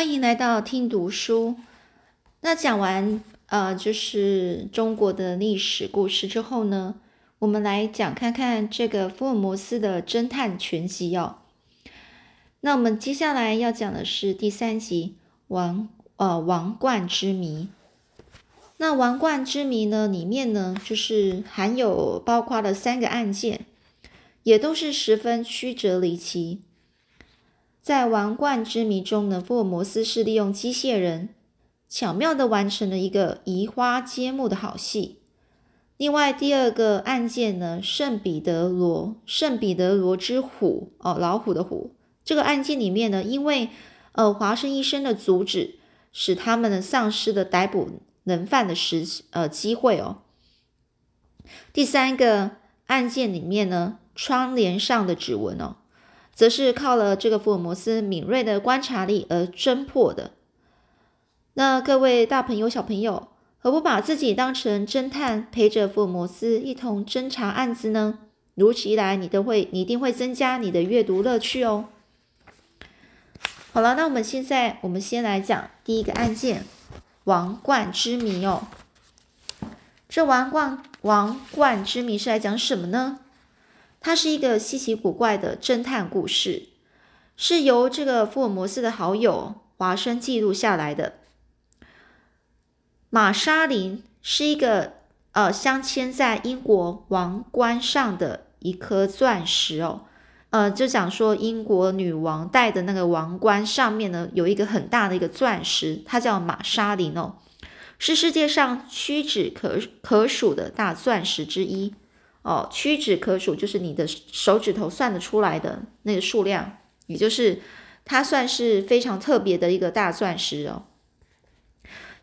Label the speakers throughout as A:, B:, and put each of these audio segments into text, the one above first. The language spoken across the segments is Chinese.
A: 欢迎来到听读书。那讲完呃，就是中国的历史故事之后呢，我们来讲看看这个福尔摩斯的侦探全集哦。那我们接下来要讲的是第三集《王呃王冠之谜》。那《王冠之谜》呢，里面呢就是含有包括了三个案件，也都是十分曲折离奇。在王冠之谜中呢，福尔摩斯是利用机械人巧妙的完成了一个移花接木的好戏。另外第二个案件呢，圣彼得罗圣彼得罗之虎哦，老虎的虎。这个案件里面呢，因为呃华生医生的阻止，使他们呢丧失了逮捕人犯的时呃机会哦。第三个案件里面呢，窗帘上的指纹哦。则是靠了这个福尔摩斯敏锐的观察力而侦破的。那各位大朋友、小朋友，何不把自己当成侦探，陪着福尔摩斯一同侦查案子呢？如此一来，你都会，你一定会增加你的阅读乐趣哦。好了，那我们现在，我们先来讲第一个案件——王冠之谜哦。这王冠王冠之谜是来讲什么呢？它是一个稀奇古怪的侦探故事，是由这个福尔摩斯的好友华生记录下来的。玛莎琳是一个呃镶嵌在英国王冠上的一颗钻石哦，呃，就讲说英国女王戴的那个王冠上面呢有一个很大的一个钻石，它叫玛莎琳哦，是世界上屈指可可数的大钻石之一。哦，屈指可数，就是你的手指头算得出来的那个数量，也就是它算是非常特别的一个大钻石哦。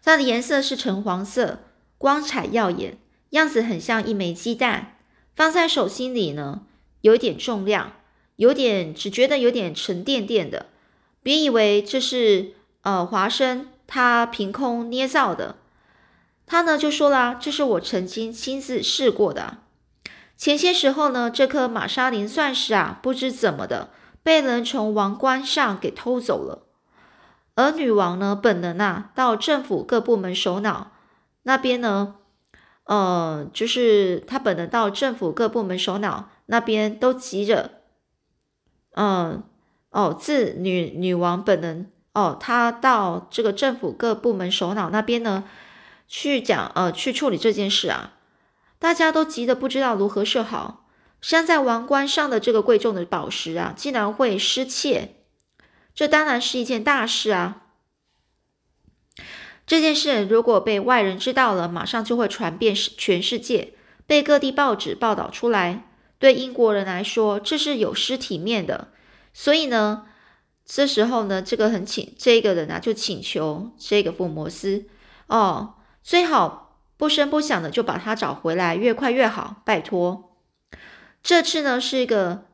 A: 它的颜色是橙黄色，光彩耀眼，样子很像一枚鸡蛋。放在手心里呢，有一点重量，有点只觉得有点沉甸甸的。别以为这是呃华生他凭空捏造的，他呢就说了，这是我曾经亲自试过的。前些时候呢，这颗玛莎琳钻石啊，不知怎么的被人从王冠上给偷走了。而女王呢，本能啊，到政府各部门首脑那边呢，呃，就是她本能到政府各部门首脑那边都急着，嗯，哦，自女女王本能哦，她到这个政府各部门首脑那边呢，去讲呃，去处理这件事啊。大家都急得不知道如何是好。镶在王冠上的这个贵重的宝石啊，竟然会失窃，这当然是一件大事啊！这件事如果被外人知道了，马上就会传遍全世界，被各地报纸报道出来。对英国人来说，这是有失体面的。所以呢，这时候呢，这个很请这个人啊，就请求这个福摩斯哦，最好。不声不响的就把他找回来，越快越好，拜托。这次呢是一个，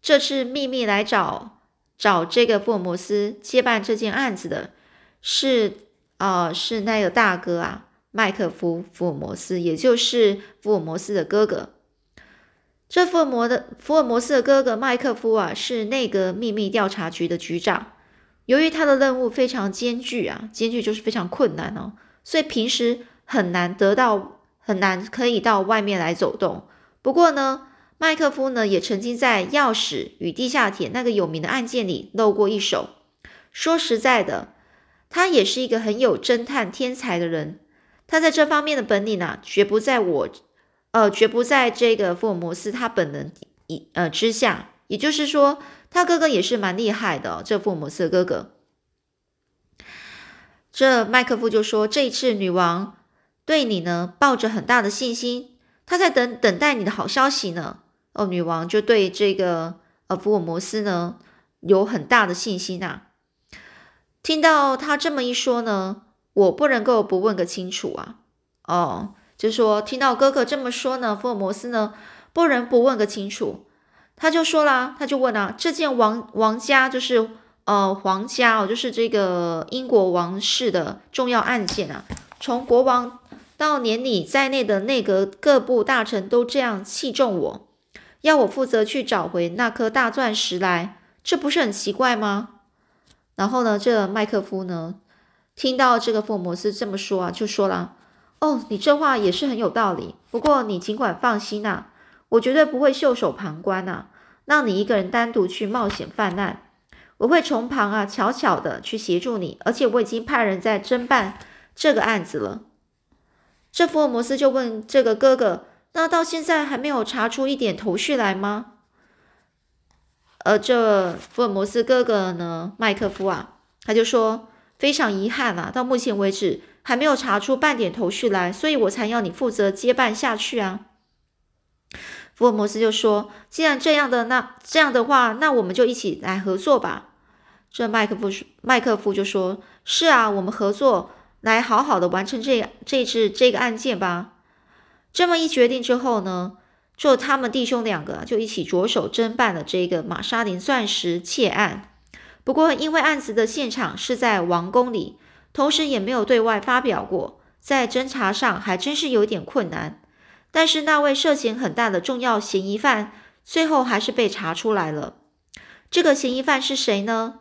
A: 这次秘密来找找这个福尔摩斯接办这件案子的，是啊，是那个大哥啊，麦克夫福尔摩斯，也就是福尔摩斯的哥哥。这福尔摩的福尔摩斯的哥哥麦克夫啊，是内阁秘密调查局的局长。由于他的任务非常艰巨啊，艰巨就是非常困难哦，所以平时。很难得到，很难可以到外面来走动。不过呢，麦克夫呢也曾经在钥匙与地下铁那个有名的案件里露过一手。说实在的，他也是一个很有侦探天才的人。他在这方面的本领啊，绝不在我，呃，绝不在这个福尔摩斯他本人一呃之下。也就是说，他哥哥也是蛮厉害的。这福尔摩斯的哥哥，这麦克夫就说：“这一次女王。”对你呢，抱着很大的信心，他在等等待你的好消息呢。哦，女王就对这个呃福尔摩斯呢有很大的信心呐。听到他这么一说呢，我不能够不问个清楚啊。哦，就说听到哥哥这么说呢，福尔摩斯呢不能不问个清楚。他就说啦，他就问啊，这件王王家就是呃皇家哦，就是这个英国王室的重要案件啊，从国王。到连你在内的内阁各部大臣都这样器重我，要我负责去找回那颗大钻石来，这不是很奇怪吗？然后呢，这麦克夫呢，听到这个福尔摩斯这么说啊，就说了：“哦，你这话也是很有道理。不过你尽管放心呐，我绝对不会袖手旁观呐，让你一个人单独去冒险犯难。我会从旁啊，悄悄的去协助你，而且我已经派人在侦办这个案子了。”这福尔摩斯就问这个哥哥：“那到现在还没有查出一点头绪来吗？”而这福尔摩斯哥哥呢，麦克夫啊，他就说非常遗憾啊，到目前为止还没有查出半点头绪来，所以我才要你负责接办下去啊。福尔摩斯就说：“既然这样的，那这样的话，那我们就一起来合作吧。”这麦克夫麦克夫就说：“是啊，我们合作来好好的完成这这次这个案件吧。”这么一决定之后呢？就他们弟兄两个就一起着手侦办了这个玛莎琳钻石窃案。不过，因为案子的现场是在王宫里，同时也没有对外发表过，在侦查上还真是有点困难。但是，那位涉嫌很大的重要嫌疑犯最后还是被查出来了。这个嫌疑犯是谁呢？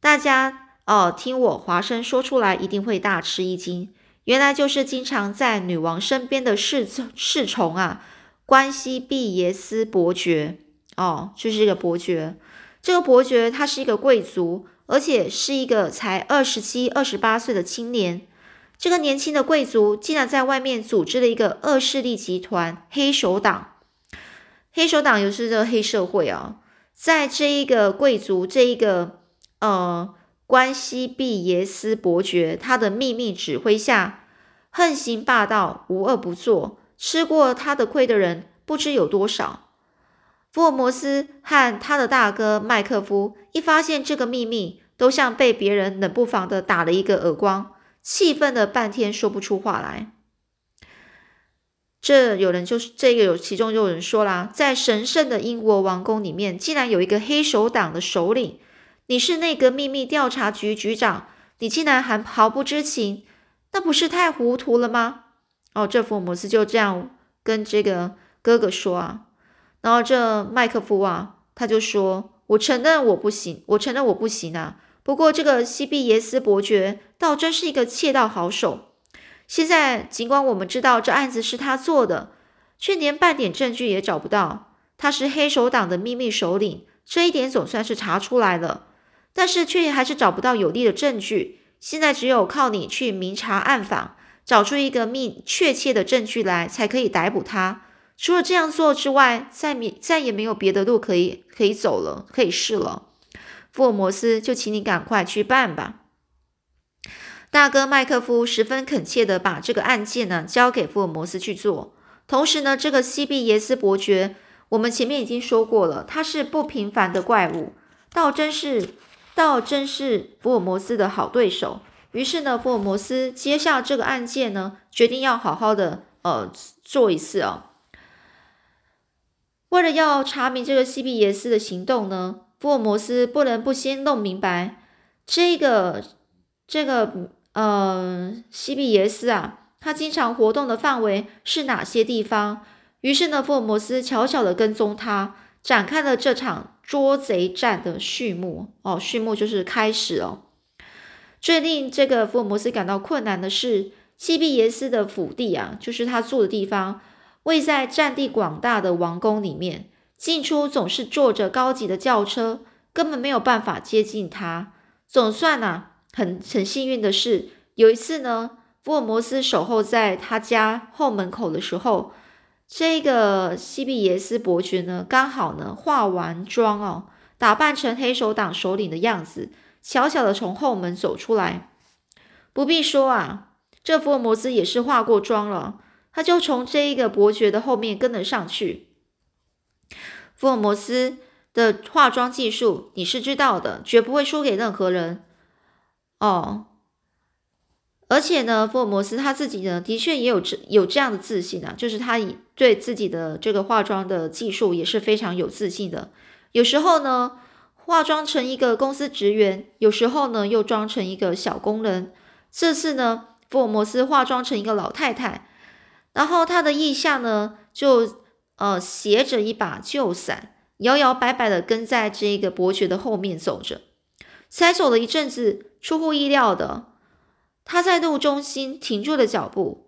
A: 大家哦，听我华生说出来，一定会大吃一惊。原来就是经常在女王身边的侍侍从啊。关西毕耶斯伯爵哦，就是一个伯爵。这个伯爵他是一个贵族，而且是一个才二十七、二十八岁的青年。这个年轻的贵族竟然在外面组织了一个恶势力集团——黑手党。黑手党又是这个黑社会啊，在这一个贵族、这一个呃关西毕耶斯伯爵他的秘密指挥下，横行霸道，无恶不作。吃过他的亏的人不知有多少。福尔摩斯和他的大哥麦克夫一发现这个秘密，都像被别人冷不防的打了一个耳光，气愤了半天说不出话来。这有人就是这个有其中就有人说啦，在神圣的英国王宫里面，竟然有一个黑手党的首领。你是内阁秘密调查局局长，你竟然还毫不知情，那不是太糊涂了吗？哦，这福尔摩斯就这样跟这个哥哥说啊，然后这麦克夫啊，他就说：“我承认我不行，我承认我不行啊。不过这个西比耶斯伯爵倒真是一个窃盗好手。现在尽管我们知道这案子是他做的，却连半点证据也找不到。他是黑手党的秘密首领，这一点总算是查出来了，但是却还是找不到有力的证据。现在只有靠你去明察暗访。”找出一个密确切的证据来，才可以逮捕他。除了这样做之外，再没再也没有别的路可以可以走了，可以试了。福尔摩斯，就请你赶快去办吧。大哥麦克夫十分恳切的把这个案件呢交给福尔摩斯去做。同时呢，这个西比耶斯伯爵，我们前面已经说过了，他是不平凡的怪物，倒真是倒真是福尔摩斯的好对手。于是呢，福尔摩斯接下这个案件呢，决定要好好的呃做一次哦。为了要查明这个西比耶斯的行动呢，福尔摩斯不能不先弄明白这个这个呃西比耶斯啊，他经常活动的范围是哪些地方？于是呢，福尔摩斯悄悄的跟踪他，展开了这场捉贼战的序幕哦。序幕就是开始哦。最令这个福尔摩斯感到困难的是，西比耶斯的府邸啊，就是他住的地方，位在占地广大的王宫里面，进出总是坐着高级的轿车，根本没有办法接近他。总算啊，很很幸运的是，有一次呢，福尔摩斯守候在他家后门口的时候，这个西比耶斯伯爵呢，刚好呢化完妆哦，打扮成黑手党首领的样子。悄悄的从后门走出来，不必说啊，这福尔摩斯也是化过妆了，他就从这一个伯爵的后面跟了上去。福尔摩斯的化妆技术你是知道的，绝不会输给任何人哦。而且呢，福尔摩斯他自己呢，的确也有这有这样的自信啊，就是他以对自己的这个化妆的技术也是非常有自信的。有时候呢。化妆成一个公司职员，有时候呢又装成一个小工人。这次呢，福尔摩斯化妆成一个老太太，然后他的腋下呢就呃斜着一把旧伞，摇摇摆摆的跟在这个伯爵的后面走着。才走了一阵子，出乎意料的，他在路中心停住了脚步。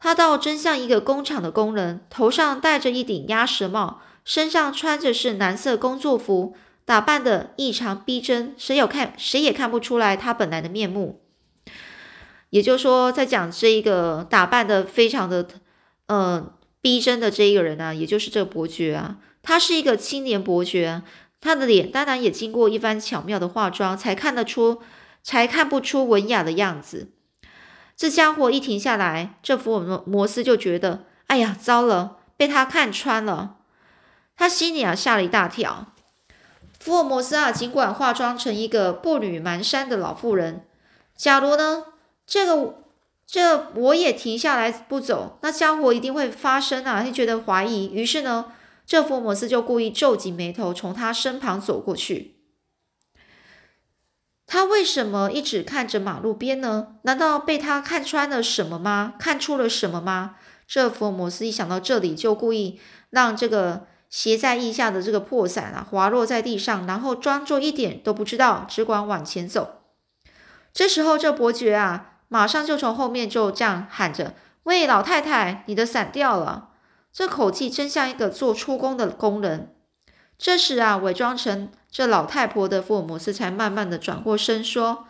A: 他倒真像一个工厂的工人，头上戴着一顶鸭舌帽，身上穿着是蓝色工作服，打扮的异常逼真，谁有看谁也看不出来他本来的面目。也就是说，在讲这一个打扮的非常的，呃，逼真的这一个人呢，也就是这伯爵啊，他是一个青年伯爵，他的脸当然也经过一番巧妙的化妆，才看得出，才看不出文雅的样子。这家伙一停下来，这福尔摩斯就觉得，哎呀，糟了，被他看穿了。他心里啊吓了一大跳。福尔摩斯啊，尽管化妆成一个步履蹒跚的老妇人，假如呢？这个，这我也停下来不走，那家伙一定会发生啊！他觉得怀疑，于是呢，这福尔摩斯就故意皱紧眉头，从他身旁走过去。他为什么一直看着马路边呢？难道被他看穿了什么吗？看出了什么吗？这福尔摩斯一想到这里，就故意让这个斜在腋下的这个破伞啊滑落在地上，然后装作一点都不知道，只管往前走。这时候，这伯爵啊。马上就从后面就这样喊着：“喂，老太太，你的伞掉了！”这口气真像一个做出工的工人。这时啊，伪装成这老太婆的福尔摩斯才慢慢的转过身说：“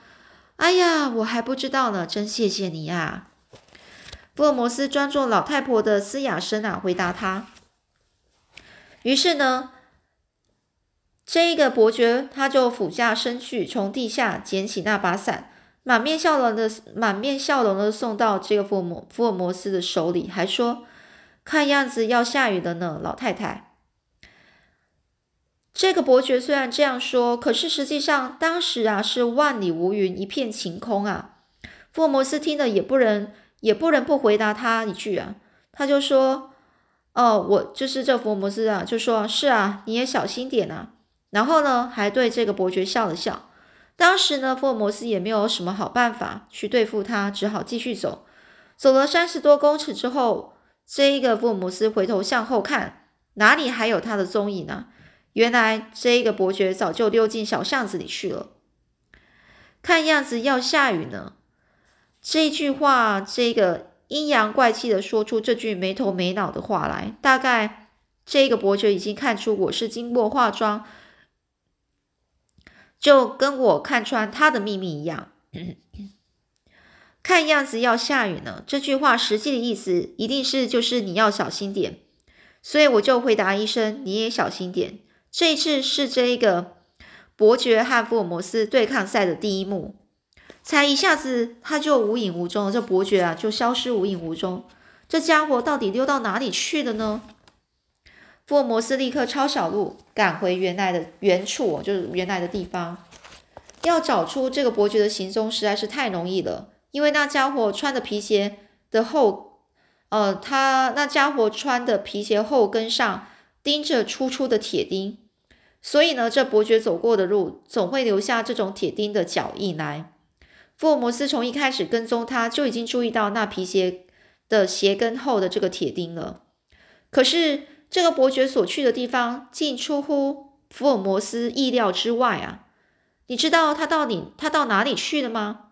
A: 哎呀，我还不知道呢，真谢谢你啊！”福尔摩斯装作老太婆的嘶哑声啊，回答他。于是呢，这一个伯爵他就俯下身去，从地下捡起那把伞。满面笑容的满面笑容的送到这个福尔摩福尔摩斯的手里，还说：“看样子要下雨了呢，老太太。”这个伯爵虽然这样说，可是实际上当时啊是万里无云，一片晴空啊。福尔摩斯听了也不能也不能不回答他一句啊，他就说：“哦，我就是这福尔摩斯啊，就说是啊，你也小心点啊。”然后呢，还对这个伯爵笑了笑。当时呢，福尔摩斯也没有什么好办法去对付他，只好继续走。走了三十多公尺之后，这一个福尔摩斯回头向后看，哪里还有他的踪影呢？原来这个伯爵早就溜进小巷子里去了。看样子要下雨呢。这句话，这个阴阳怪气的说出这句没头没脑的话来，大概这个伯爵已经看出我是经过化妆。就跟我看穿他的秘密一样，看样子要下雨呢。这句话实际的意思一定是就是你要小心点，所以我就回答一声你也小心点。这一次是这一个伯爵和福尔摩斯对抗赛的第一幕，才一下子他就无影无踪，这伯爵啊就消失无影无踪，这家伙到底溜到哪里去了呢？福尔摩斯立刻抄小路赶回原来的原处，就是原来的地方。要找出这个伯爵的行踪实在是太容易了，因为那家伙穿的皮鞋的后，呃，他那家伙穿的皮鞋后跟上盯着粗粗的铁钉，所以呢，这伯爵走过的路总会留下这种铁钉的脚印来。福尔摩斯从一开始跟踪他就已经注意到那皮鞋的鞋跟后的这个铁钉了，可是。这个伯爵所去的地方，竟出乎福尔摩斯意料之外啊！你知道他到底他到哪里去了吗？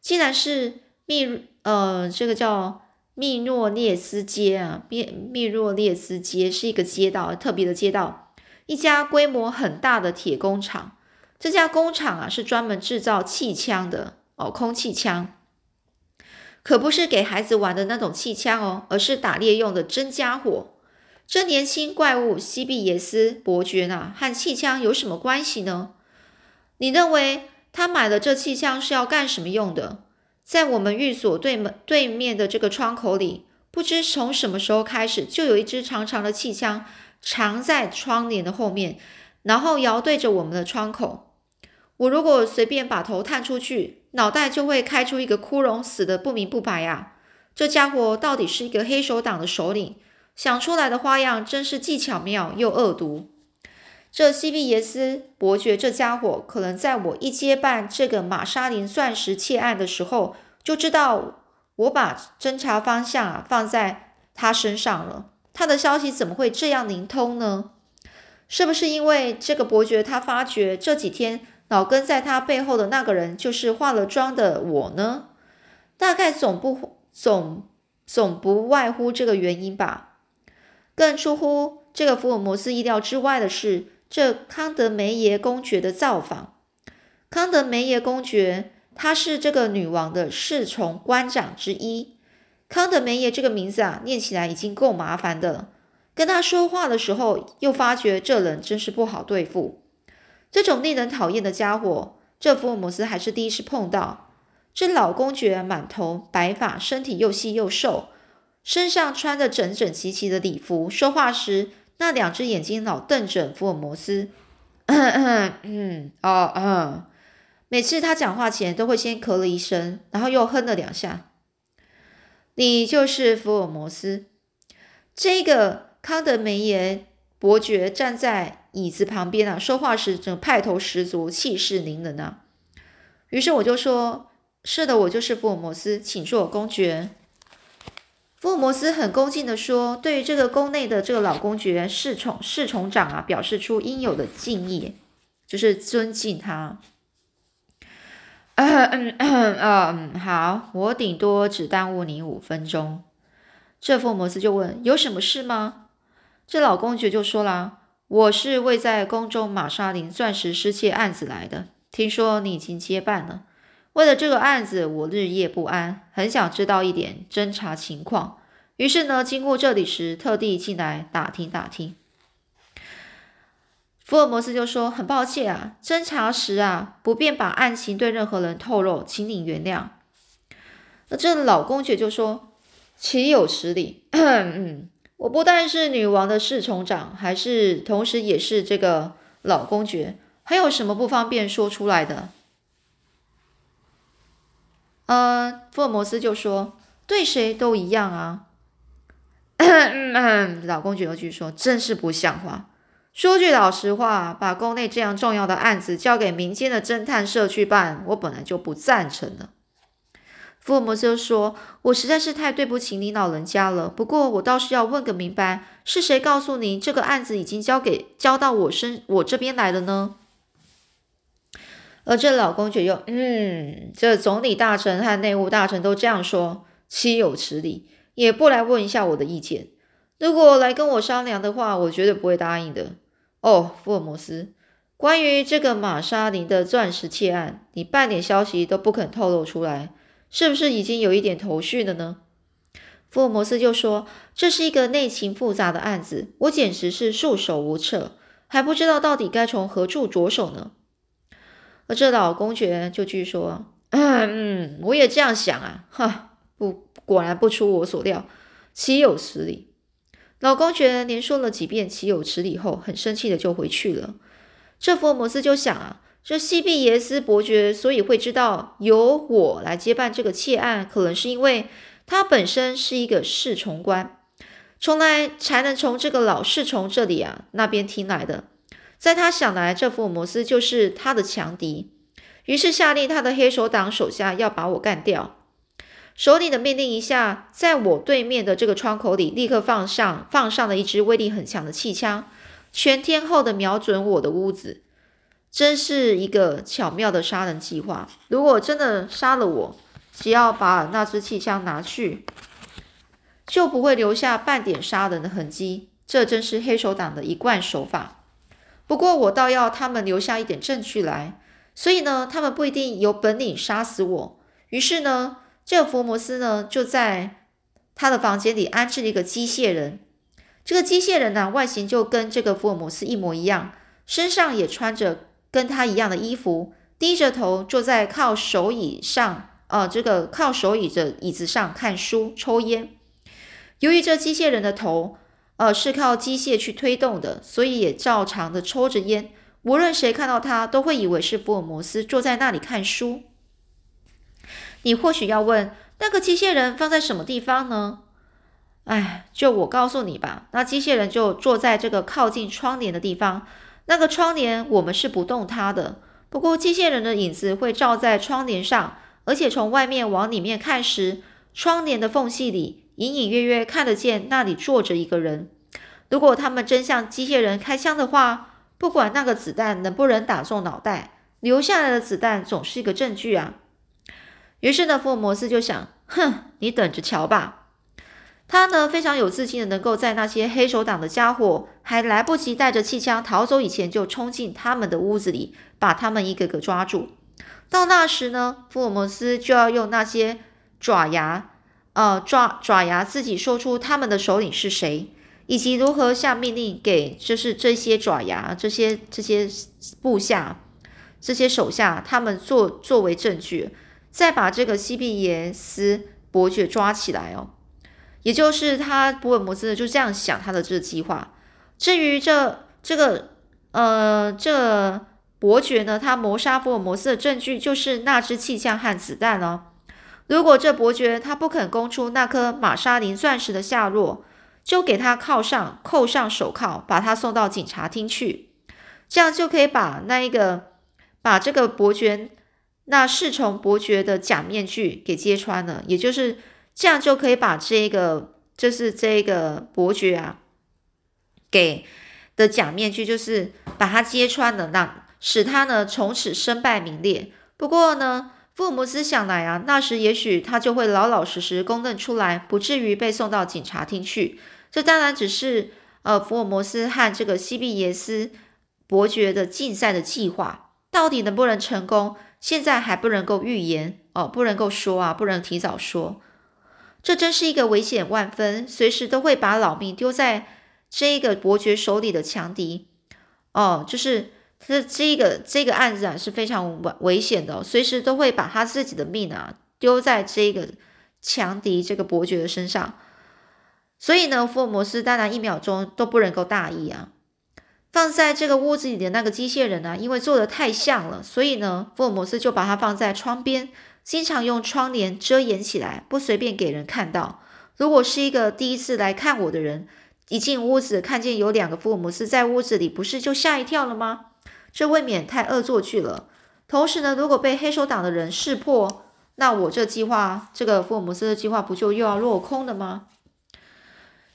A: 竟然是密呃，这个叫密诺列斯街啊，密密诺列斯街是一个街道，特别的街道，一家规模很大的铁工厂。这家工厂啊，是专门制造气枪的哦，空气枪，可不是给孩子玩的那种气枪哦，而是打猎用的真家伙。这年轻怪物西比耶斯伯爵呢，和气枪有什么关系呢？你认为他买了这气枪是要干什么用的？在我们寓所对门对面的这个窗口里，不知从什么时候开始，就有一支长长的气枪藏在窗帘的后面，然后摇对着我们的窗口。我如果随便把头探出去，脑袋就会开出一个窟窿，死的不明不白啊！这家伙到底是一个黑手党的首领？想出来的花样真是既巧妙又恶毒。这西比耶斯伯爵这家伙，可能在我一接办这个玛莎琳钻石窃案的时候，就知道我把侦查方向啊放在他身上了。他的消息怎么会这样灵通呢？是不是因为这个伯爵他发觉这几天老跟在他背后的那个人就是化了妆的我呢？大概总不总总不外乎这个原因吧。更出乎这个福尔摩斯意料之外的是，这康德梅耶公爵的造访。康德梅耶公爵，他是这个女王的侍从官长之一。康德梅耶这个名字啊，念起来已经够麻烦的了。跟他说话的时候，又发觉这人真是不好对付。这种令人讨厌的家伙，这福尔摩斯还是第一次碰到。这老公爵满头白发，身体又细又瘦，身上穿着整整齐齐的礼服，说话时那两只眼睛老瞪着福尔摩斯。嗯，哦，嗯，每次他讲话前都会先咳了一声，然后又哼了两下。你就是福尔摩斯，这个。康德梅耶伯爵站在椅子旁边啊，说话时整派头十足，气势凌人啊。于是我就说：“是的，我就是福尔摩斯，请坐，公爵。”福尔摩斯很恭敬的说：“对于这个宫内的这个老公爵侍从侍从长啊，表示出应有的敬意，就是尊敬他。”嗯嗯嗯，好，我顶多只耽误你五分钟。这福尔摩斯就问：“有什么事吗？”这老公爵就说啦：“我是为在宫中玛莎琳钻石失窃案子来的。听说你已经接办了，为了这个案子，我日夜不安，很想知道一点侦查情况。于是呢，经过这里时，特地进来打听打听。”福尔摩斯就说：“很抱歉啊，侦查时啊，不便把案情对任何人透露，请你原谅。”那这老公爵就说：“岂有此理！” 嗯。我不但是女王的侍从长，还是同时也是这个老公爵，还有什么不方便说出来的？呃，福尔摩斯就说：“对谁都一样啊。”老公爵又去说：“真是不像话。说句老实话，把宫内这样重要的案子交给民间的侦探社去办，我本来就不赞成的。”福尔摩斯说：“我实在是太对不起你老人家了。不过我倒是要问个明白，是谁告诉您这个案子已经交给交到我身我这边来了呢？”而这老公爵又嗯，这总理大臣和内务大臣都这样说，岂有此理！也不来问一下我的意见。如果来跟我商量的话，我绝对不会答应的。哦，福尔摩斯，关于这个玛莎琳的钻石窃案，你半点消息都不肯透露出来。是不是已经有一点头绪了呢？福尔摩斯就说：“这是一个内情复杂的案子，我简直是束手无策，还不知道到底该从何处着手呢。”而这老公爵就继续说：“嗯，我也这样想啊，哈，不，果然不出我所料，岂有此理！”老公爵连说了几遍“岂有此理”后，很生气的就回去了。这福尔摩斯就想啊。这西庇耶斯伯爵所以会知道由我来接办这个窃案，可能是因为他本身是一个侍从官，从来才能从这个老侍从这里啊那边听来的。在他想来，这福尔摩斯就是他的强敌，于是下令他的黑手党手下要把我干掉。首领的命令一下，在我对面的这个窗口里立刻放上放上了一支威力很强的气枪，全天候的瞄准我的屋子。真是一个巧妙的杀人计划。如果真的杀了我，只要把那支气枪拿去，就不会留下半点杀人的痕迹。这真是黑手党的一贯手法。不过我倒要他们留下一点证据来，所以呢，他们不一定有本领杀死我。于是呢，这个福尔摩斯呢，就在他的房间里安置了一个机械人。这个机械人呢，外形就跟这个福尔摩斯一模一样，身上也穿着。跟他一样的衣服，低着头坐在靠手椅上，呃，这个靠手椅的椅子上看书、抽烟。由于这机械人的头，呃，是靠机械去推动的，所以也照常的抽着烟。无论谁看到他，都会以为是福尔摩斯坐在那里看书。你或许要问，那个机械人放在什么地方呢？哎，就我告诉你吧，那机械人就坐在这个靠近窗帘的地方。那个窗帘我们是不动它的，不过机械人的影子会照在窗帘上，而且从外面往里面看时，窗帘的缝隙里隐隐约约看得见那里坐着一个人。如果他们真向机械人开枪的话，不管那个子弹能不能打中脑袋，留下来的子弹总是一个证据啊。于是呢，福尔摩斯就想：哼，你等着瞧吧。他呢非常有自信的，能够在那些黑手党的家伙还来不及带着气枪逃走以前，就冲进他们的屋子里，把他们一个个抓住。到那时呢，福尔摩斯就要用那些爪牙，呃，爪爪牙自己说出他们的首领是谁，以及如何下命令给就是这些爪牙、这些这些部下、这些手下，他们作作为证据，再把这个西比耶斯伯爵抓起来哦。也就是他福尔摩斯就这样想他的这个计划。至于这这个呃这伯爵呢，他谋杀福尔摩斯的证据就是那支气枪和子弹了。如果这伯爵他不肯供出那颗玛莎琳钻石的下落，就给他铐上扣上手铐，把他送到警察厅去，这样就可以把那一个把这个伯爵那侍从伯爵的假面具给揭穿了，也就是。这样就可以把这个，就是这个伯爵啊，给的假面具，就是把它揭穿了，让使他呢从此身败名裂。不过呢，福尔摩斯想来啊，那时也许他就会老老实实公认出来，不至于被送到警察厅去。这当然只是呃，福尔摩斯和这个西比耶斯伯爵的竞赛的计划，到底能不能成功，现在还不能够预言哦，不能够说啊，不能提早说。这真是一个危险万分，随时都会把老命丢在这一个伯爵手里的强敌。哦，就是这这个这个案子啊是非常危危险的，随时都会把他自己的命啊丢在这个强敌这个伯爵的身上。所以呢，福尔摩斯当然一秒钟都不能够大意啊。放在这个屋子里的那个机械人呢，因为做的太像了，所以呢，福尔摩斯就把它放在窗边。经常用窗帘遮掩起来，不随便给人看到。如果是一个第一次来看我的人，一进屋子看见有两个福尔摩斯在屋子里，不是就吓一跳了吗？这未免太恶作剧了。同时呢，如果被黑手党的人识破，那我这计划，这个福尔摩斯的计划不就又要落空了吗？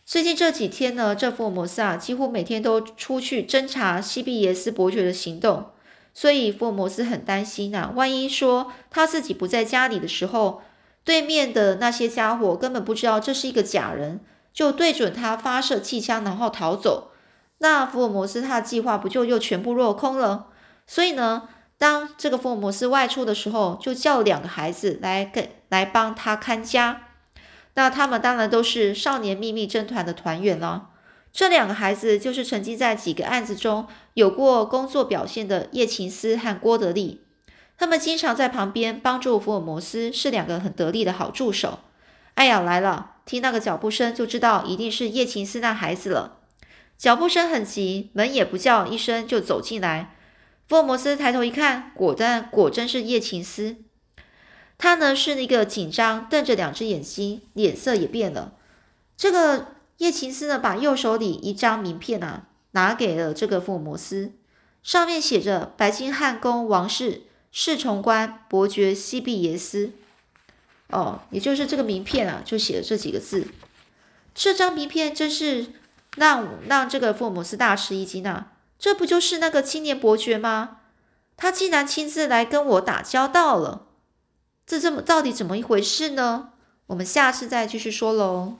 A: 最近这几天呢，这福尔摩斯啊，几乎每天都出去侦查西比耶斯伯爵的行动。所以福尔摩斯很担心呐，万一说他自己不在家里的时候，对面的那些家伙根本不知道这是一个假人，就对准他发射气枪，然后逃走，那福尔摩斯他的计划不就又全部落空了？所以呢，当这个福尔摩斯外出的时候，就叫两个孩子来给来帮他看家。那他们当然都是少年秘密侦团的团员了。这两个孩子就是曾经在几个案子中有过工作表现的叶琴斯和郭德利，他们经常在旁边帮助福尔摩斯，是两个很得力的好助手。哎呀，来了！听那个脚步声就知道一定是叶琴斯那孩子了。脚步声很急，门也不叫一声就走进来。福尔摩斯抬头一看，果然果真是叶琴斯。他呢是一个紧张，瞪着两只眼睛，脸色也变了。这个。叶琴斯呢，把右手里一张名片啊，拿给了这个福尔摩斯，上面写着“白金汉宫王室侍从官伯爵西比耶斯”。哦，也就是这个名片啊，就写了这几个字。这张名片真是让让这个福尔摩斯大吃一惊啊！这不就是那个青年伯爵吗？他竟然亲自来跟我打交道了，这这么到底怎么一回事呢？我们下次再继续说喽。